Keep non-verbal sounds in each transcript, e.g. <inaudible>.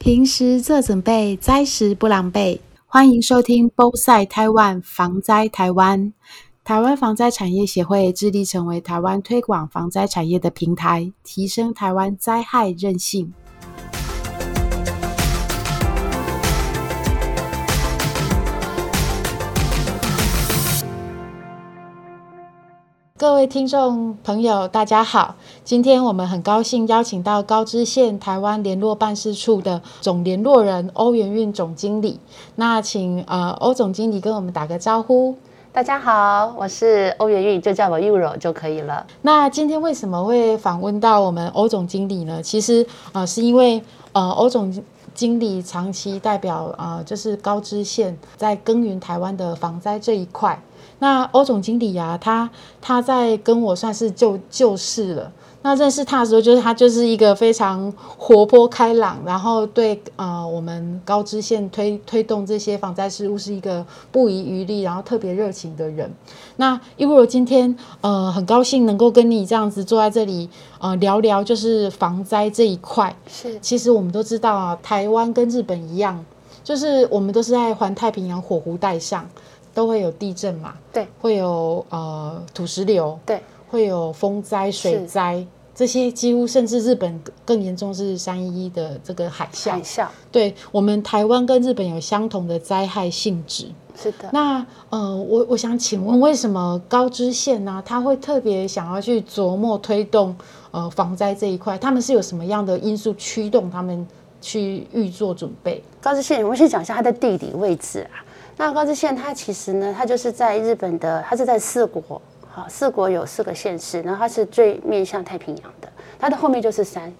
平时做准备，灾时不狼狈。欢迎收听《波塞台湾防灾台湾》。台湾防灾产业协会致力成为台湾推广防灾产业的平台，提升台湾灾害韧性。各位听众朋友，大家好！今天我们很高兴邀请到高知县台湾联络办事处的总联络人欧元运总经理。那请呃欧总经理跟我们打个招呼。大家好，我是欧元运，就叫我 Euro 就可以了。那今天为什么会访问到我们欧总经理呢？其实呃是因为呃欧总经理长期代表呃就是高知县在耕耘台湾的防灾这一块。那欧总经理啊，他他在跟我算是旧旧事了。那认识他的时候，就是他就是一个非常活泼开朗，然后对呃我们高知县推推动这些防灾事务是一个不遗余力，然后特别热情的人。那因为我今天呃很高兴能够跟你这样子坐在这里呃聊聊，就是防灾这一块。是，其实我们都知道啊，台湾跟日本一样，就是我们都是在环太平洋火湖带上。都会有地震嘛？对，会有呃土石流，对，会有风灾、水灾这些，几乎甚至日本更严重是三一一的这个海啸。海啸，对我们台湾跟日本有相同的灾害性质。是的。那呃，我我想请问，为什么高知县呢？他会特别想要去琢磨推动呃防灾这一块？他们是有什么样的因素驱动他们去预做准备？高知县，我们先讲一下它的地理位置啊。那高知县它其实呢，它就是在日本的，它是在四国，好，四国有四个县市，然后它是最面向太平洋的，它的后面就是山，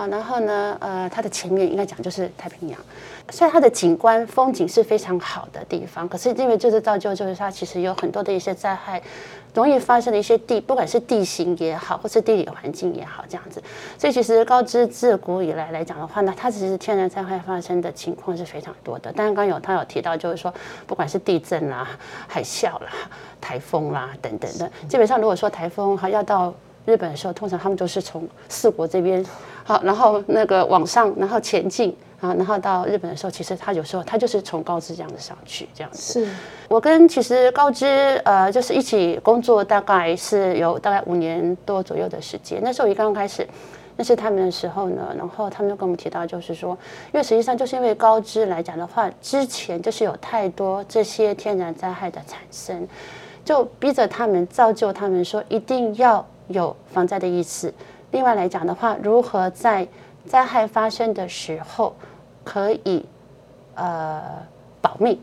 好，然后呢，呃，它的前面应该讲就是太平洋，虽然它的景观风景是非常好的地方，可是因为就是造就就是它其实有很多的一些灾害。容易发生的一些地，不管是地形也好，或是地理环境也好，这样子。所以其实高知自古以来来讲的话呢，它其实天然灾害发生的情况是非常多的。但是刚有他有提到，就是说不管是地震啦、海啸啦、台风啦等等的，基本上如果说台风哈要到日本的时候，通常他们都是从四国这边好，然后那个往上，然后前进。啊，然后到日本的时候，其实他有时候他就是从高知这样子上去，这样子。是我跟其实高知呃，就是一起工作，大概是有大概五年多左右的时间。那时候一刚刚开始认识他们的时候呢，然后他们就跟我们提到，就是说，因为实际上就是因为高知来讲的话，之前就是有太多这些天然灾害的产生，就逼着他们造就他们说一定要有防灾的意识。另外来讲的话，如何在灾害发生的时候。可以，呃，保命，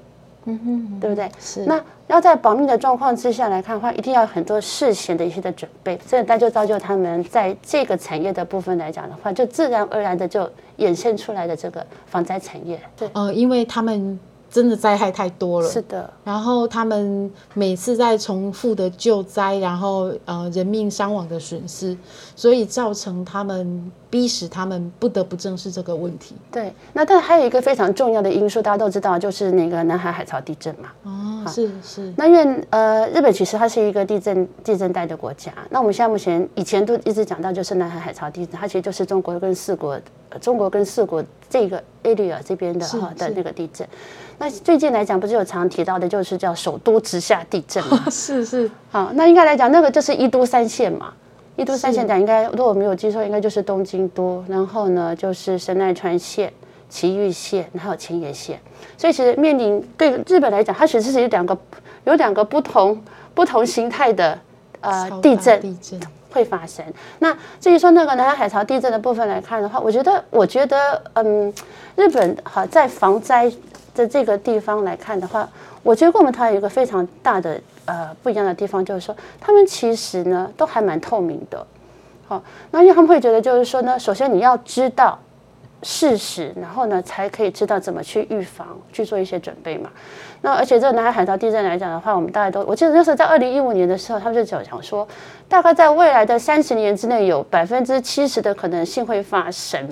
嗯哼，对不对？是。那要在保命的状况之下来看的话，一定要有很多事前的一些的准备，所以那就造就他们在这个产业的部分来讲的话，就自然而然的就衍生出来的这个防灾产业。对，呃，因为他们。真的灾害太多了，是的。然后他们每次在重复的救灾，然后呃人命伤亡的损失，所以造成他们逼使他们不得不正视这个问题。对，那但还有一个非常重要的因素，大家都知道，就是那个南海海潮地震嘛。哦，是是。那因为呃日本其实它是一个地震地震带的国家，那我们现在目前以前都一直讲到就是南海海潮地震，它其实就是中国跟四国。中国跟四国这个 area 这边的哈的那个地震，那最近来讲不是有常提到的，就是叫首都直下地震嘛？<laughs> 是是，好，那应该来讲那个就是一都三县嘛，一都三县讲应该如果我没有记错，应该就是东京都，然后呢就是神奈川县、埼玉县，还有千叶县，所以其实面临对日本来讲，它其实是有两个有两个不同不同形态的呃地震。地震会发生。那至于说那个南海海潮地震的部分来看的话，我觉得，我觉得，嗯，日本哈在防灾的这个地方来看的话，我觉得跟我们台湾有一个非常大的呃不一样的地方，就是说他们其实呢都还蛮透明的。好，那因为他们会觉得就是说呢，首先你要知道。事实，然后呢，才可以知道怎么去预防，去做一些准备嘛。那而且这个南海海潮地震来讲的话，我们大家都，我记得那时候在二零一五年的时候，他们就讲讲说，大概在未来的三十年之内，有百分之七十的可能性会发生。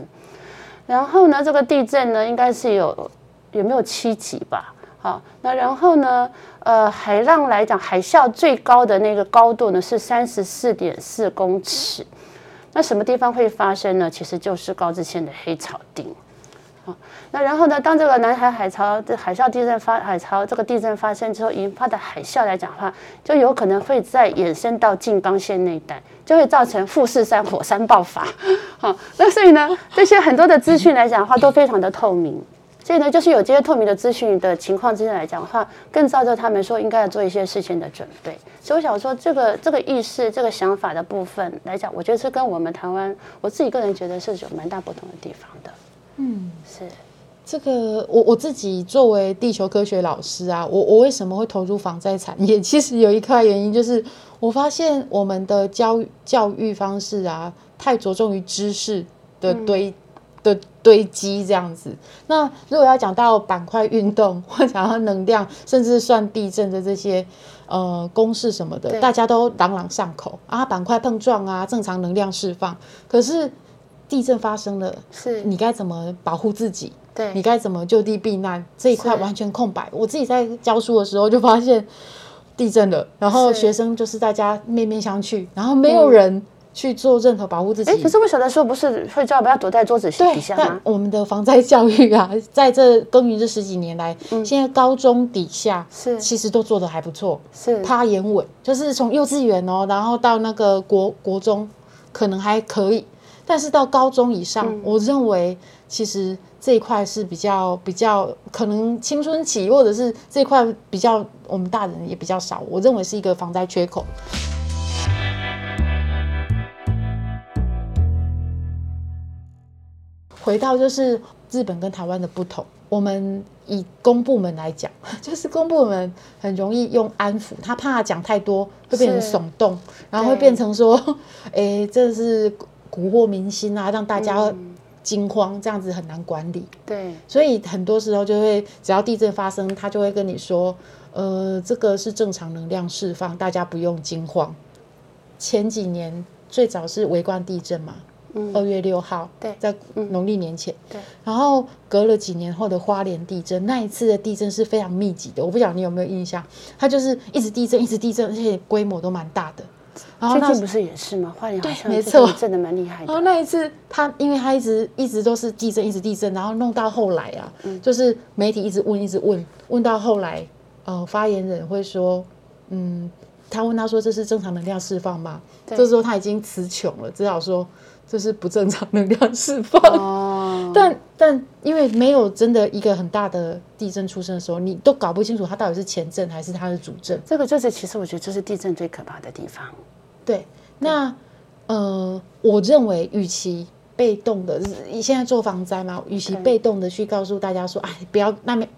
然后呢，这个地震呢，应该是有有没有七级吧？好，那然后呢，呃，海浪来讲，海啸最高的那个高度呢是三十四点四公尺。那什么地方会发生呢？其实就是高知县的黑草町。那然后呢？当这个南海海潮这海啸地震发海潮这个地震发生之后引发的海啸来讲的话，就有可能会再延伸到静冈县那一带，就会造成富士山火山爆发。好，那所以呢，这些很多的资讯来讲的话都非常的透明。所以呢，就是有这些透明的资讯的情况之下来讲的话，更造就他们说应该要做一些事情的准备。所以我想说，这个这个意识、这个想法的部分来讲，我觉得是跟我们台湾，我自己个人觉得是有蛮大不同的地方的。嗯，是。这个我我自己作为地球科学老师啊，我我为什么会投入防灾产业？其实有一块原因就是，我发现我们的教教育方式啊，太着重于知识的堆的堆积这样子。那如果要讲到板块运动，或讲到能量，甚至算地震的这些呃公式什么的，大家都朗朗上口啊，板块碰撞啊，正常能量释放。可是地震发生了，是你该怎么保护自己？对你该怎么就地避难这一块完全空白。我自己在教书的时候就发现地震了，然后学生就是大家面面相觑，然后没有人去做任何保护自己。哎，可是我小的时候不是会叫不要躲在桌子底下吗？我们的防灾教育啊，<laughs> 在这耕耘这十几年来，现在高中底下是其实都做的还不错，是趴眼稳，就是从幼稚园哦，然后到那个国国中可能还可以，但是到高中以上，我认为其实。这一块是比较比较可能青春期，或者是这一块比较我们大人也比较少，我认为是一个防灾缺口。回到就是日本跟台湾的不同，我们以公部门来讲，<laughs> 就是公部门很容易用安抚，他怕讲太多会变成耸动，然后会变成说，哎，这是蛊惑民心啊，让大家。惊慌这样子很难管理，对，所以很多时候就会，只要地震发生，他就会跟你说，呃，这个是正常能量释放，大家不用惊慌。前几年最早是围观地震嘛，二月六号，对，在农历年前，对，然后隔了几年后的花莲地震，那一次的地震是非常密集的，我不晓得你有没有印象，它就是一直地震，一直地震，而且规模都蛮大的。最近不是也是吗？花莲好像没错，震的蛮厉害的。然后那一次，他因为他一直一直都是地震，一直地震，然后弄到后来啊，就是媒体一直问，一直问，问到后来，呃，发言人会说，嗯，他问他说这是正常能量释放吗？这时候他已经词穷了，只好说这是不正常能量释放。哦，但但因为没有真的一个很大的地震出生的时候，你都搞不清楚它到底是前震还是它的主震。这个就是其实我觉得这是地震最可怕的地方。对，那呃，我认为，与其被动的，你现在做防灾嘛，与其被动的去告诉大家说，哎，不要那边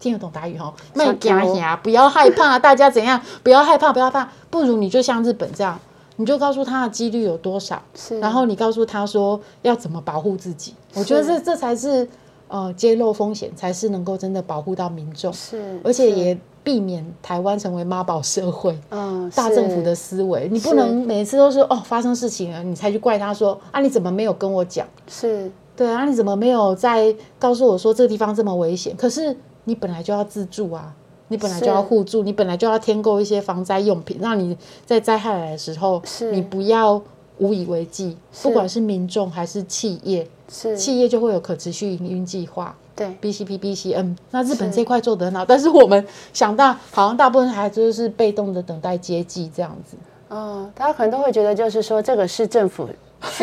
听得懂打语哈，卖假呀，不要害怕，<laughs> 大家怎样，不要害怕，不要怕，不如你就像日本这样，你就告诉他的几率有多少，然后你告诉他说要怎么保护自己，我觉得这这才是呃揭露风险，才是能够真的保护到民众，是，而且也。避免台湾成为妈宝社会，嗯，大政府的思维，你不能每次都是哦发生事情了，你才去怪他说啊你怎么没有跟我讲？是。对啊，你怎么没有在告诉我说这个地方这么危险？可是你本来就要自助啊，你本来就要互助，你本来就要添购一些防灾用品，让你在灾害来的时候，你不要无以为继。不管是民众还是企业，是企业就会有可持续营运计划。对，B C P B C N，那日本这块做得很好，但是我们想到好像大部分孩子都是被动的等待接济这样子。哦，大家可能都会觉得，就是说这个是政府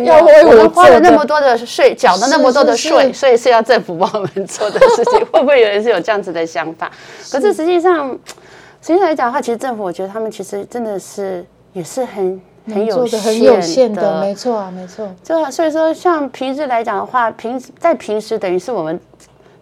要为我们花了那么多的税，缴了那么多的税，所以是要政府帮我们做的事情。<laughs> 会不会有人是有这样子的想法？可是实际上，实际上来讲的话，其实政府我觉得他们其实真的是也是很很有很有限的，没错啊，没错。就所以说，像平时来讲的话，平在平时等于是我们。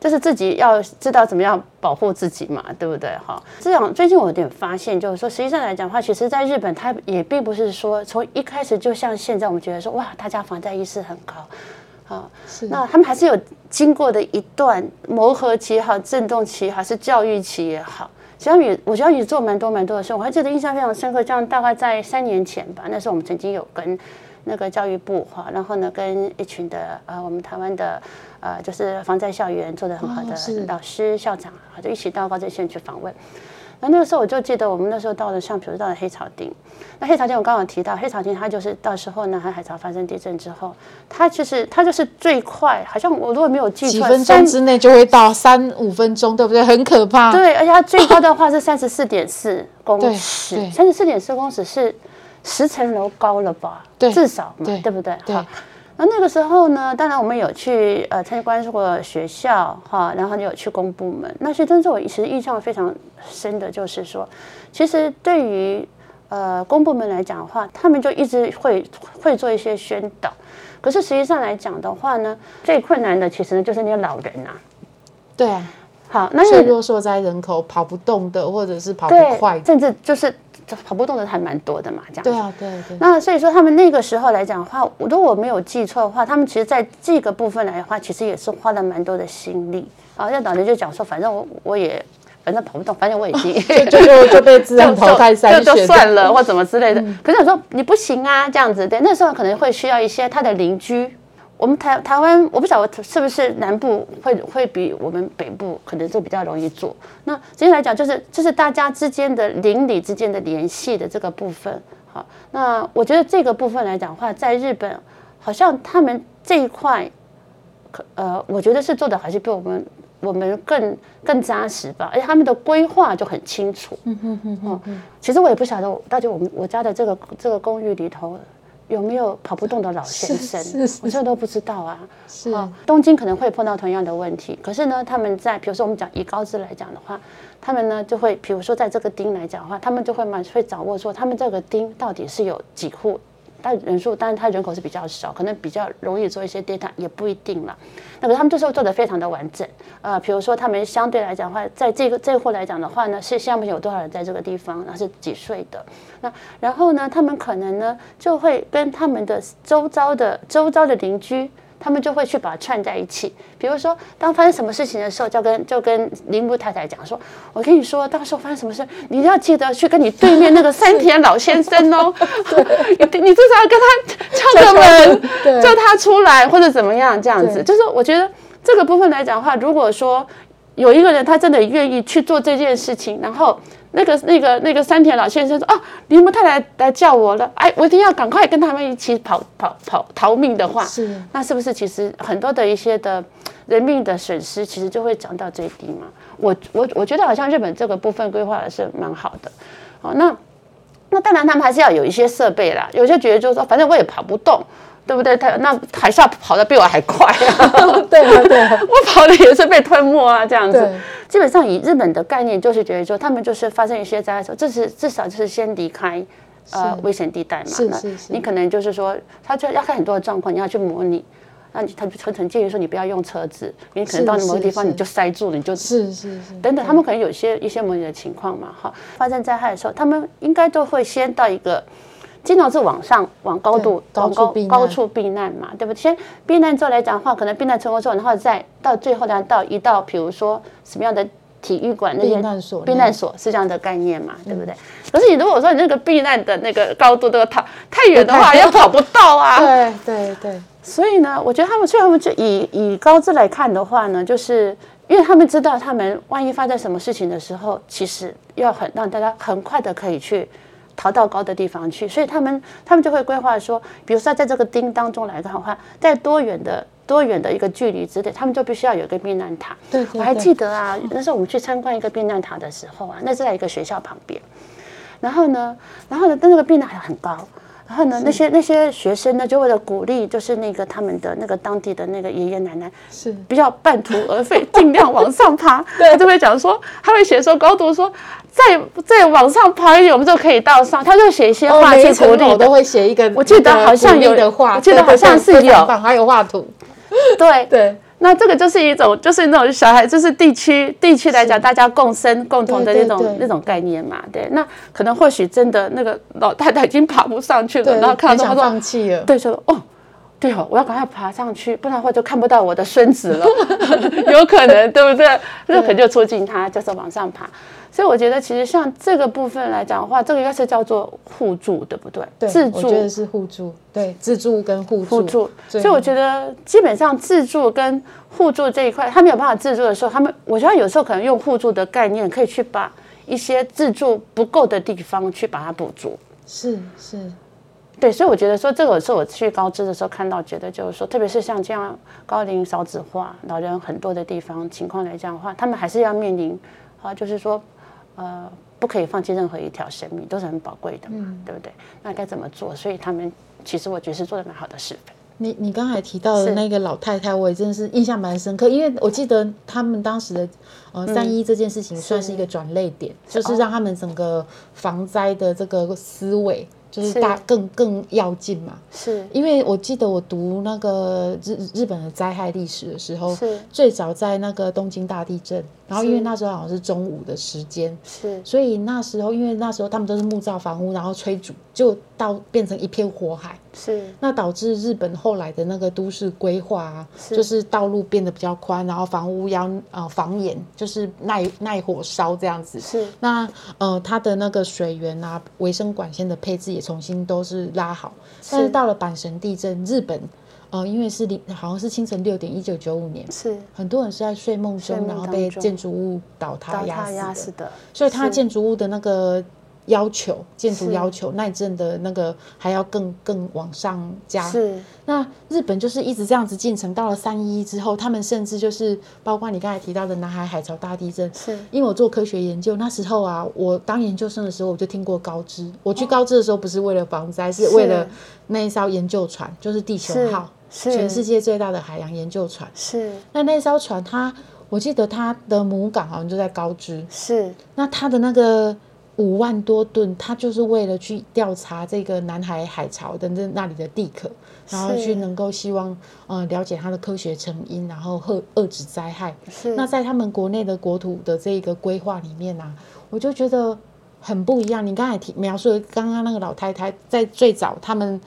就是自己要知道怎么样保护自己嘛，对不对？哈，这样最近我有点发现，就是说，实际上来讲的话，其实在日本，它也并不是说从一开始就像现在我们觉得说，哇，大家防灾意识很高，啊，是。那他们还是有经过的一段磨合期也好，震动期还是教育期也好，实际上也我觉得也做蛮多蛮多的事。我还记得印象非常深刻，像大概在三年前吧，那时候我们曾经有跟那个教育部哈，然后呢，跟一群的呃，我们台湾的。呃，就是防灾校园做的很好的老师、校长啊，就一起到高知县去访问。那那个时候我就记得，我们那时候到了，像比如到了黑草町，那黑草町我刚刚提到，黑草町它就是到时候南海海潮发生地震之后，它就是它就是最快，好像我如果没有记错，几分钟之内就会到三五分钟，对不对？很可怕。对，而且它最高的话是三十四点四公尺，三十四点四公尺是十层楼高了吧？对至少嘛，对对不对？对好。那那个时候呢，当然我们有去呃参观过学校哈，然后也有去公部门。那其实真正我其实印象非常深的就是说，其实对于呃公部门来讲的话，他们就一直会会做一些宣导。可是实际上来讲的话呢，最困难的其实呢就是那些老人啊。对啊，好，那脆你弱受灾人口跑不动的，或者是跑不快，的。甚至就是跑步动的还蛮多的嘛，这样子。对啊，对对。那所以说，他们那个时候来讲的话，如果我没有记错的话，他们其实在这个部分来的话，其实也是花了蛮多的心力。啊，那老人就讲说，反正我我也反正跑不动，反正我已经 <laughs> 就就就被自然淘汰筛 <laughs> 就就，算了，或怎么之类的。可是我说你不行啊，这样子对，那时候可能会需要一些他的邻居。我们台台湾，我不晓得是不是南部会会比我们北部可能就比较容易做。那直接来讲，就是就是大家之间的邻里之间的联系的这个部分。好，那我觉得这个部分来讲的话，在日本好像他们这一块，呃，我觉得是做的还是比我们我们更更扎实吧，而且他们的规划就很清楚。嗯嗯嗯嗯。其实我也不晓得，到底我们我家的这个这个公寓里头有没有跑不动的老先生，我这都不知道啊。是哦东京可能会碰到同样的问题，可是呢，他们在比如说我们讲以高知来讲的话，他们呢就会，比如说在这个町来讲的话，他们就会蛮会掌握说他们这个町到底是有几户。但人数，但是他人口是比较少，可能比较容易做一些 data，也不一定了。那个他们这时候做的非常的完整，啊，比如说他们相对来讲的话，在这个这户来讲的话呢，是现在目有多少人在这个地方，然后是几岁的，那然后呢，他们可能呢就会跟他们的周遭的周遭的邻居。他们就会去把它串在一起。比如说，当发生什么事情的时候，就跟就跟铃木太太讲说：“我跟你说，到时候发生什么事，你要记得去跟你对面那个山田老先生哦，<laughs> <laughs> 你你至少要跟他敲个门，叫他出来或者怎么样这样子。就是我觉得这个部分来讲的话，如果说有一个人他真的愿意去做这件事情，然后。那个、那个、那个山田老先生说：“啊，铃木太太来叫我了，哎，我一定要赶快跟他们一起跑、跑、跑、逃命的话，是那是不是其实很多的一些的人命的损失，其实就会降到最低嘛？我我我觉得好像日本这个部分规划的是蛮好的。好，那那当然他们还是要有一些设备啦。有些觉得就是说，反正我也跑不动，对不对？他那还是要跑得比我还快啊！对 <laughs> 啊对啊，<laughs> 我跑的也是被吞没啊，这样子。基本上以日本的概念，就是觉得说，他们就是发生一些灾害的时候，这是至少就是先离开呃危险地带嘛。那是是是你可能就是说，他就要看很多的状况，你要去模拟。那你他就很很建议说，你不要用车子，因为可能到某个地方你就塞住了，你就是是是等等，他们可能有一些一些模拟的情况嘛，哈，发生灾害的时候，他们应该都会先到一个，经常是往上往高度往高处高处避难嘛，对不对？先避难之后来讲的话，可能避难成功之后，然后再到最后呢，到一到比如说什么样的体育馆那些避难所避难所是这样的概念嘛，对不对？可是你如果说你那个避难的那个高度都跑太太远的话，太也跑不到啊，对对对，所以呢，我觉得他们，所以他们就以以高知来看的话呢，就是因为他们知道，他们万一发生什么事情的时候，其实要很让大家很快的可以去逃到高的地方去，所以他们他们就会规划说，比如说在这个钉当中来看的话，在多远的多远的一个距离之内，他们就必须要有一个避难塔。我还对对对记得啊，那时候我们去参观一个避难塔的时候啊，那是在一个学校旁边。然后呢，然后呢，但那个避难塔很高。然后呢，那些那些学生呢，就为了鼓励，就是那个他们的那个当地的那个爷爷奶奶，是不要半途而废，尽量往上爬。<laughs> 他就会讲说，他会写说高度说，再再往上爬一点，我们就可以到上。他就写一些哦，话去鼓励的楼都。会写一个，我记得好像有的画，我记得对对好像是有还有画图，对对那这个就是一种，就是那种小孩，就是地区地区来讲，大家共生共同的那种那种概念嘛。对，那可能或许真的那个老太太已经爬不上去了，然后看到放弃了，对，就说哦，对哦，我要赶快爬上去，不然的话就看不到我的孙子了，<laughs> 有可能，对不对？那可能就促进他就是往上爬。所以我觉得其实像这个部分来讲的话，这个应该是叫做互助，对不对？对，自助我觉得是互助，对，自助跟互助。互助，所以我觉得基本上自助跟互助这一块，他没有办法自助的时候，他们我觉得有时候可能用互助的概念，可以去把一些自助不够的地方去把它补足。是是，对，所以我觉得说这个是我去高知的时候看到，觉得就是说，特别是像这样高龄少子化、老人很多的地方情况来讲的话，他们还是要面临啊，就是说，呃，不可以放弃任何一条生命，都是很宝贵的嘛，对不对？那该怎么做？所以他们其实我觉得是做的蛮好的示范。你你刚才提到的那个老太太，我也真的是印象蛮深刻，因为我记得他们当时的呃三一这件事情算是一个转类点，就是让他们整个防灾的这个思维就是是大更更要进嘛。是因为我记得我读那个日日本的灾害历史的时候是，最早在那个东京大地震，然后因为那时候好像是中午的时间，是所以那时候因为那时候他们都是木造房屋，然后吹煮，就到变成一片火海。是那导致日本后来的那个都市规划啊，就是道路变得比较宽，然后房屋要呃防炎，就是耐耐火烧这样子。是那呃，它的那个水源啊、卫生管线的配置也重新都是拉好。但是到了阪神地震，日本呃，因为是零好像是清晨六点，一九九五年，是很多人是在睡梦中，梦然后被建筑物倒塌压死的。所以它是建筑物的那个要求，建筑要求耐震的那个还要更更往上加。是那日本就是一直这样子进程，到了三一之后，他们甚至就是包括你刚才提到的南海海潮大地震，是因为我做科学研究，那时候啊，我当研究生的时候，我就听过高知。我去高知的时候，不是为了防灾，是为了那一艘研究船，就是地球是号，是全世界最大的海洋研究船。是那那艘船它，我记得它的母港好像就在高知。是那它的那个五万多吨，它就是为了去调查这个南海海潮的那那里的地壳，然后去能够希望呃了解它的科学成因，然后遏遏制灾害。是那在他们国内的国土的这个规划里面啊，我就觉得很不一样。你刚才提描述的刚刚那个老太太，在最早他们。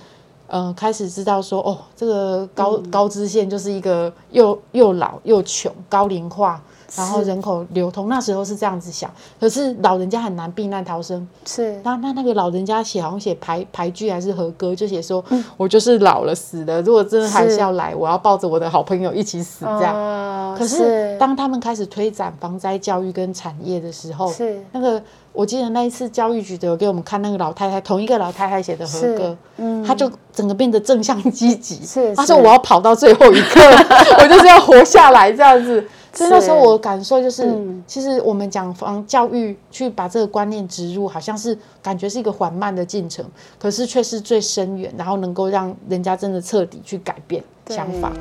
呃，开始知道说，哦，这个高、高知县就是一个又又老又穷、高龄化，然后人口流通，那时候是这样子想。可是老人家很难避难逃生，是那那那个老人家写好像写排排句还是和歌，就写说，我就是老了死了，如果真的还是要来，我要抱着我的好朋友一起死这样。哦可是当他们开始推展防灾教育跟产业的时候，是那个我记得那一次教育局的有给我们看那个老太太，同一个老太太写的和歌，嗯她就整个变得正向积极。是她说我要跑到最后一刻，<laughs> 我就是要活下来这样子。所以那时候我感受就是，嗯。其实我们讲防教育，去把这个观念植入，好像是感觉是一个缓慢的进程，可是却是最深远，然后能够让人家真的彻底去改变想法。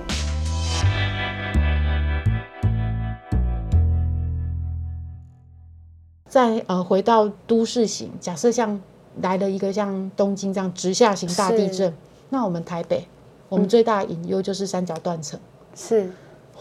再呃回到都市型，假设像来了一个像东京这样直下型大地震，那我们台北，我们最大的隐忧就是三角断层。是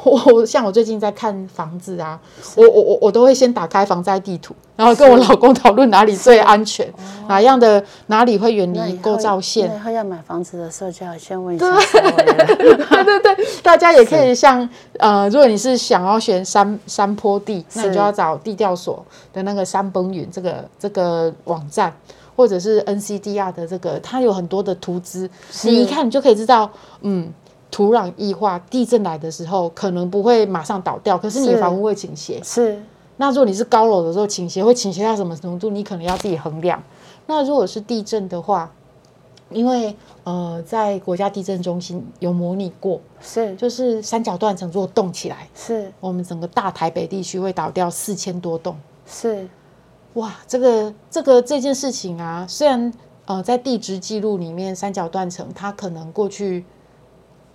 我我像我最近在看房子啊，我我我我都会先打开防灾地图，然后跟我老公讨论哪里最安全，哪样的哪里会远离构造线那。以后要买房子的时候就要先问一 <laughs> 下。对对对，大家也可以像呃，如果你是想要选山山坡地，那你就要找地调所的那个山崩云这个这个网站，或者是 NCDR 的这个，它有很多的图资，你一看你就可以知道，嗯。土壤异化，地震来的时候可能不会马上倒掉，可是你的房屋会倾斜。是那如果你是高楼的时候倾斜，会倾斜到什么程度？你可能要自己衡量。那如果是地震的话，因为呃，在国家地震中心有模拟过，是就是三角断层如果动起来，是我们整个大台北地区会倒掉四千多栋。是哇，这个这个这件事情啊，虽然呃在地质记录里面三角断层它可能过去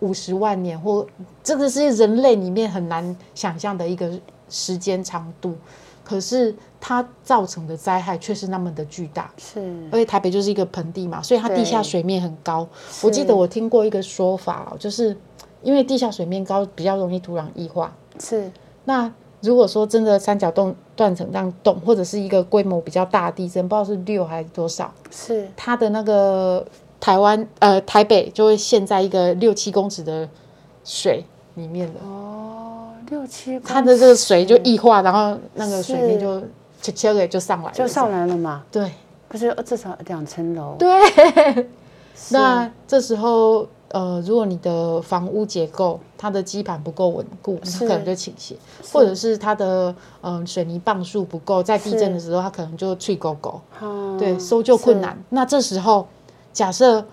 五十万年或这个是人类里面很难想象的一个时间长度，可是它造成的灾害却是那么的巨大。是而且台北就是一个盆地嘛，所以它地下水面很高。我记得我听过一个说法哦，就是因为地下水面高，比较容易土壤异化。是那如果说真的三角洞断层这样动，或者是一个规模比较大的地震，不知道是六还是多少，是它的那个台湾呃台北就会陷在一个六七公尺的水里面的，哦，六七公它的这个水就异化，然后那个水面是。就切切给就上来了，就上来了嘛，对。不是至少两层楼，对。<laughs> 那这时候，呃，如果你的房屋结构它的基盘不够稳固，它可能就倾斜，或者是它的嗯水泥磅数不够，在地震的时候它可能就脆勾勾，对，搜救困难。那这时候假设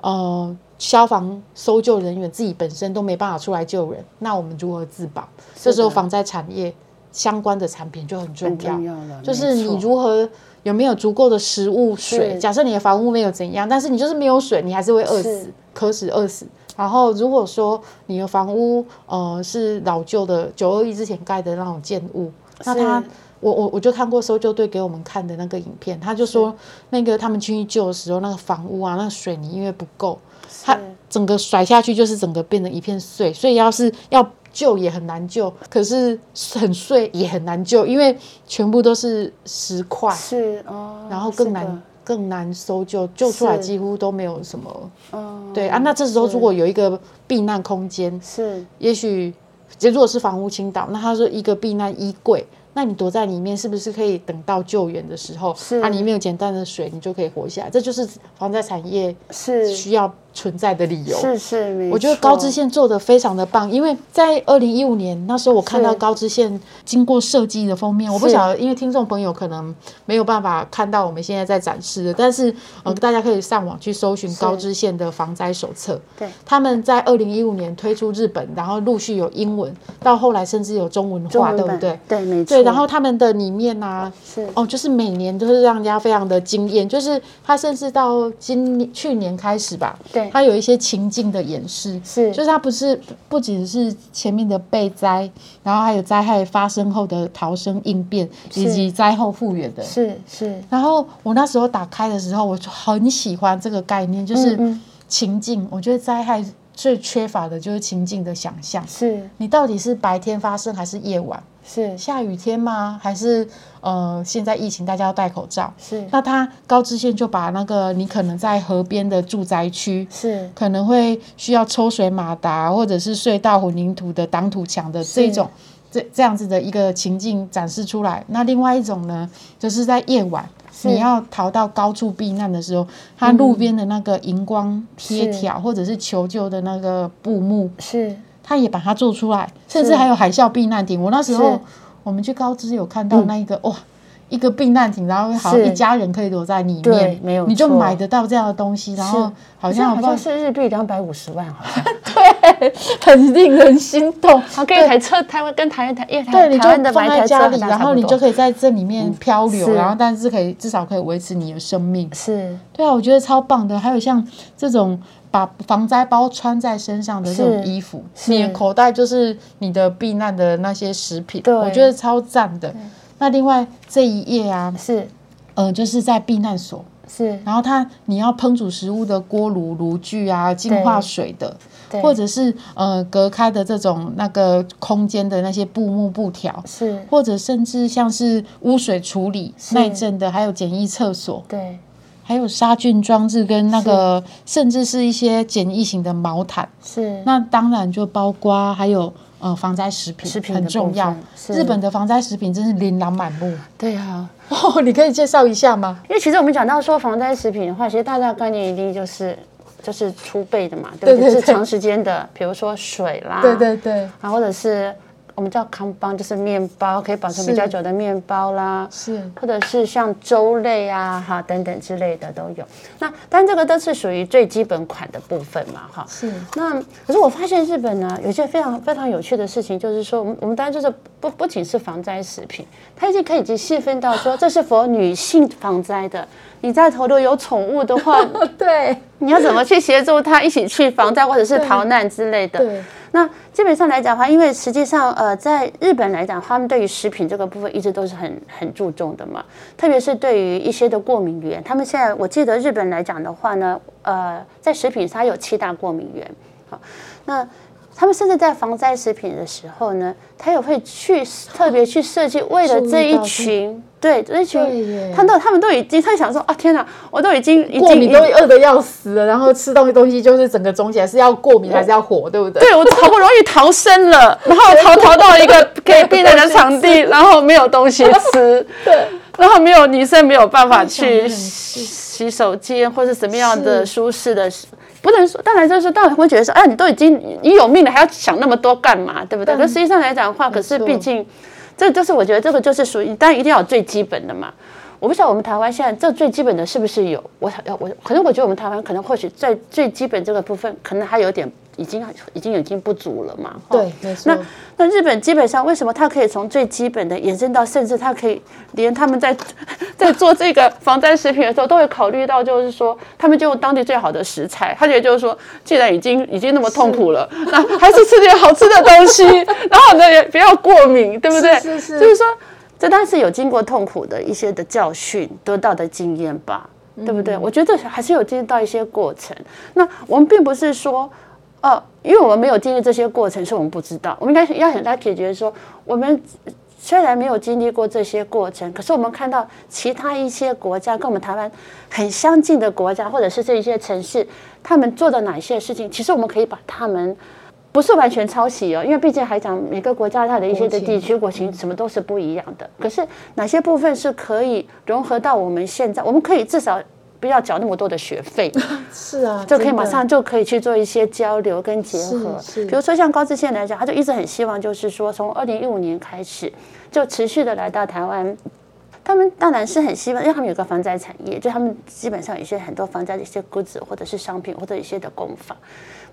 呃消防搜救人员自己本身都没办法出来救人，那我们如何自保？这时候防灾产业相关的产品就很重要，就是你如何。有没有足够的食物、水？假设你的房屋没有怎样，但是你就是没有水，你还是会饿死、渴死、饿死。然后如果说你的房屋呃是老旧的，九二一之前盖的那种建物，那他我我我就看过搜救队给我们看的那个影片，他就说那个他们去救的时候，那个房屋啊，那个水泥因为不够，它整个甩下去就是整个变成一片碎，所以要是要。救也很难救，可是很碎也很难救，因为全部都是石块，是哦，然后更难更难搜救，救出来几乎都没有什么，嗯，对啊，那这时候如果有一个避难空间，是，也许，如果是房屋倾倒，那他说一个避难衣柜。那你躲在里面，是不是可以等到救援的时候，它里面有简单的水，你就可以活下来？这就是防灾产业是需要存在的理由。是是，我觉得高知县做的非常的棒，因为在二零一五年那时候，我看到高知县经过设计的封面，我不晓得，因为听众朋友可能没有办法看到我们现在在展示的，但是呃，大家可以上网去搜寻高知县的防灾手册。对，他们在二零一五年推出日本，然后陆续有英文，到后来甚至有中文化，对不对？对，没错。然后他们的里面呢，是哦，就是每年都是让人家非常的惊艳。就是他甚至到今年去年开始吧，对，他有一些情境的演示，是，就是它不是不仅是前面的备灾，然后还有灾害发生后的逃生应变，以及灾后复原的，是是。然后我那时候打开的时候，我就很喜欢这个概念，就是情境。我觉得灾害最缺乏的就是情境的想象，是你到底是白天发生还是夜晚？是下雨天吗？还是呃，现在疫情大家要戴口罩？是。那他高知县就把那个你可能在河边的住宅区，是可能会需要抽水马达或者是隧道混凝土的挡土墙的这种这这样子的一个情境展示出来。那另外一种呢，就是在夜晚你要逃到高处避难的时候，它路边的那个荧光贴条或者是求救的那个布幕是。它也把它做出来，甚至还有海啸避难亭。我那时候我们去高知有看到那一个哇，一个避难亭，然后好像一家人可以躲在里面，没有你就买得到这样的东西，然后好像好像是日币两百五十万，好 <laughs> 像对，很令人心动。<laughs> 好跟一台车，台湾跟台湾台，对，你就放在家里，然后你就可以在这里面漂流，然后但是可以至少可以维持你的生命。是对啊，我觉得超棒的。还有像这种。把防灾包穿在身上的这种衣服，你的口袋就是你的避难的那些食品，我觉得超赞的。那另外这一页啊，是，呃，就是在避难所，是。然后它你要烹煮食物的锅炉、炉具啊，净化水的，或者是呃隔开的这种那个空间的那些布幕布条，是。或者甚至像是污水处理、耐震的，还有简易厕所，对。还有杀菌装置跟那个，甚至是一些简易型的毛毯。是。那当然就包括还有呃防灾食品，食品很重要。日本的防灾食品真是琳琅满目。对啊。<laughs> 哦，你可以介绍一下吗？因为其实我们讲到说防灾食品的话，其实大家概念一定就是就是储备的嘛，对不对？是长时间的，比如说水啦。对对对。啊，或者是。我们叫康邦，就是面包可以保存比较久的面包啦，是，或者是像粥类啊，哈等等之类的都有。那但这个都是属于最基本款的部分嘛，哈。是。那可是我发现日本呢，有些非常非常有趣的事情，就是说，我们我们当然就是不不仅是防灾食品，它已经可以已经细分到说，这是否女性防灾的。你在头头有宠物的话，<laughs> 对，你要怎么去协助它一起去防灾或者是逃难之类的？对。那基本上来讲的话，因为实际上，呃，在日本来讲，他们对于食品这个部分一直都是很很注重的嘛。特别是对于一些的过敏源，他们现在我记得日本来讲的话呢，呃，在食品上有七大过敏源。好，那他们甚至在防灾食品的时候呢，他也会去特别去设计，为了这一群。对这对群耶，他都他们都已经，他想说啊，天哪，我都已经已经过敏都饿得要死了，然后吃东西东西就是整个肿起来，是要过敏还是要火，对不对？对我好不容易逃生了，<laughs> 然后逃逃到一个可以避难的场地，然后没有东西吃，<laughs> 对，然后没有女生没有办法去洗洗手间或者什么样的舒适的。不能说，当然就是，当然会觉得说，哎，你都已经你有命了，还要想那么多干嘛，对不对？但可实际上来讲的话，可是错毕竟，这就是我觉得这个就是属于，当然一定要有最基本的嘛。我不知道我们台湾现在这最基本的是不是有？我想要我，可能我觉得我们台湾可能或许在最基本这个部分，可能还有点已经已经已经不足了嘛。哈对，没错那。那日本基本上为什么它可以从最基本的延伸到，甚至它可以连他们在 <laughs> 在做这个防灾食品的时候，都会考虑到，就是说他们就用当地最好的食材。他觉得就是说，既然已经已经那么痛苦了，那还是吃点好吃的东西，<laughs> 然后呢也不要过敏，对不对？是是是就是说，这当然是有经过痛苦的一些的教训得到的经验吧，对不对？我觉得还是有经历到一些过程。那我们并不是说。哦，因为我们没有经历这些过程，所以我们不知道。我们应该要很来解决说，我们虽然没有经历过这些过程，可是我们看到其他一些国家跟我们台湾很相近的国家，或者是这一些城市，他们做的哪些事情，其实我们可以把他们。不是完全抄袭哦，因为毕竟还讲每个国家它的一些的地区国情什么都是不一样的。可是哪些部分是可以融合到我们现在？我们可以至少不要缴那么多的学费，<laughs> 是啊，<laughs> 就可以马上就可以去做一些交流跟结合。比如说像高志宪来讲，他就一直很希望，就是说从二零一五年开始，就持续的来到台湾。他们当然是很希望，因为他们有个防灾产业，就他们基本上有一些很多防灾的一些 goods 或者是商品或者一些的工坊。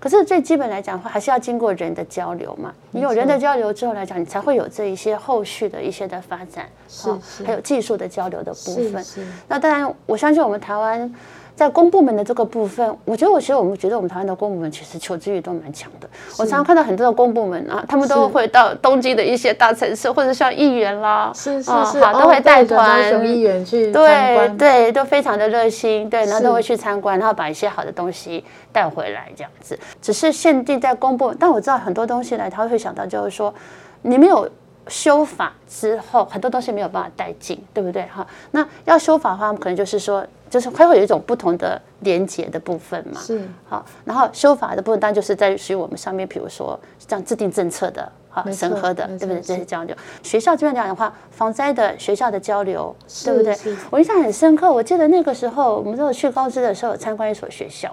可是最基本来讲的话，还是要经过人的交流嘛。你有人的交流之后来讲，你才会有这一些后续的一些的发展，啊是是还有技术的交流的部分。那当然，我相信我们台湾在公部门的这个部分，我觉得，我其实我们觉得我们台湾的公部门其实求知欲都蛮强的。我常常看到很多的公部门啊，他们都是会到东京的一些大城市，或者像议员啦，是是啊是，哦好都会带团，雄议员去参对，对，都非常的热心，对，然后都会去参观，然后把一些好的东西带回来，这样子。只是限定在公部，但我知道很多东西呢，他会想到就是说，你没有修法之后，很多东西没有办法带进，对不对？哈，那要修法的话，可能就是说，就是它会有一种不同的连接的部分嘛。是好，然后修法的部分当然就是在于我们上面，比如说这样制定政策的，好审核的，没对不对？这些交流，学校这边讲的话，防灾的学校的交流，对不对？我印象很深刻，我记得那个时候我们都有去高知的时候，有参观一所学校，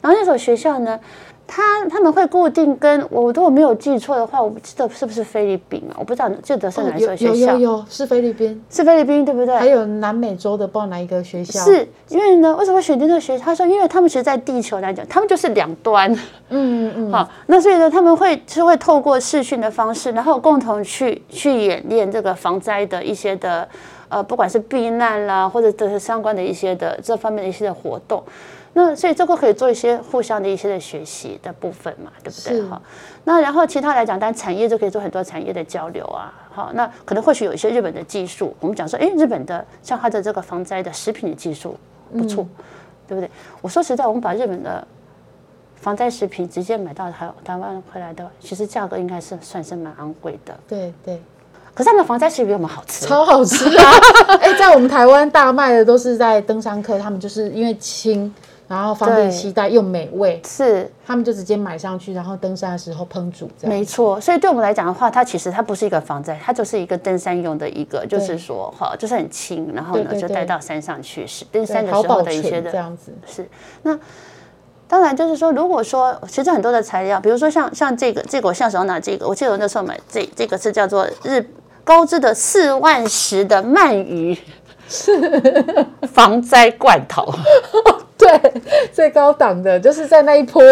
然后那所学校呢，他他们会固定跟我如果没有记错的话，我不记得是不是菲律宾啊？我不知道记得是哪一所哦有有学校，有有是菲律宾，是菲律宾对不对？还有南美洲的不知道哪一个学校，是因为呢，为什么选定这个学校？他说，因为他们其实在地球来讲，他们就是两端。嗯嗯，好，那所以呢，他们会是会透过视讯的方式，然后共同去去演练这个防灾的一些的呃，不管是避难啦，或者这些相关的一些的这方面的一些的活动。那所以这个可以做一些互相的一些的学习的部分嘛，对不对？哈，那然后其他来讲，当然产业就可以做很多产业的交流啊。好，那可能或许有一些日本的技术，我们讲说，哎，日本的像它的这个防灾的食品的技术不错，对不对？我说实在，我们把日本的防灾食品直接买到台台湾回来的，其实价格应该是算是蛮昂贵的。对对，可是他们的防灾食品比我们好吃，超好吃啊！<laughs> 哎，在我们台湾大卖的都是在登山客，他们就是因为轻，然后方便对。携带又美味，是。他们就直接买上去，然后登山的时候烹煮这样。没错。所以对我们来讲的话，它其实它不是一个防灾，它就是一个登山用的一个，就是说哈，就是很轻，然后呢就带到山上去是登山的时候的一些的这样子，是。那。当然，就是说，如果说其实很多的材料，比如说像像这个这个我像手拿这个，我记得我那时候买这这个是叫做日高知的四万石的鳗鱼。是 <laughs> 防灾罐头，对，最高档的就是在那一波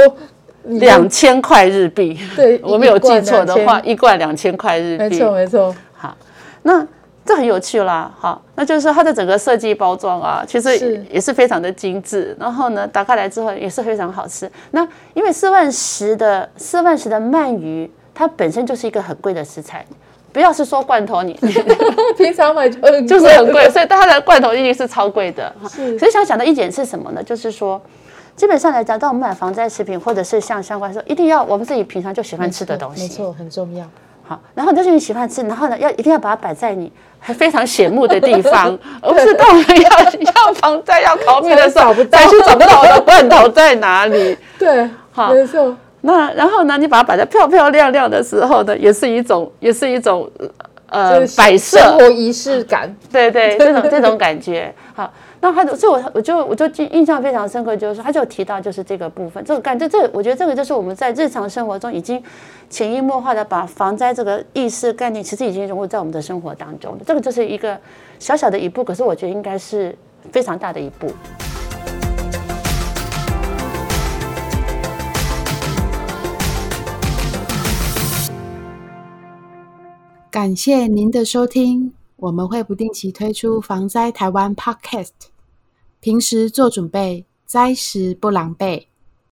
两千块日币。对 <laughs> 我没有记错的话，一罐两千块日币。没错没错，好，那这很有趣啦。好，那就是说它的整个设计包装啊，其实也是非常的精致。然后呢，打开来之后也是非常好吃。那因为四万十的四万十的鳗鱼，它本身就是一个很贵的食材。不要是说罐头你，你 <laughs> 平常买就 <laughs> 就是很贵，所以它的罐头一定是超贵的。哈是所以想讲的一点是什么呢？就是说，基本上来讲，当我们买防灾食品或者是像相关说，一定要我们自己平常就喜欢吃的东西。没错，很重要。好，然后就是你喜欢吃，然后呢，要一定要把它摆在你还非常显目的地方，<laughs> 而不是到了要要防灾要逃命的时候找不到我的罐头在哪里。对，好没错，那然后呢，你把它摆在漂漂亮亮的时候呢，也是一种，也是一种呃摆设，生活仪式感。对对，<laughs> 这种这种感觉。好，那他就所以我我就我就记印象非常深刻，就是说他就提到就是这个部分，这个感觉这我觉得这个就是我们在日常生活中已经潜移默化的把防灾这个意识概念，其实已经融入在我们的生活当中了。这个就是一个小小的一步，可是我觉得应该是非常大的一步。感谢您的收听，我们会不定期推出防灾台湾 Podcast，平时做准备，灾时不狼狈。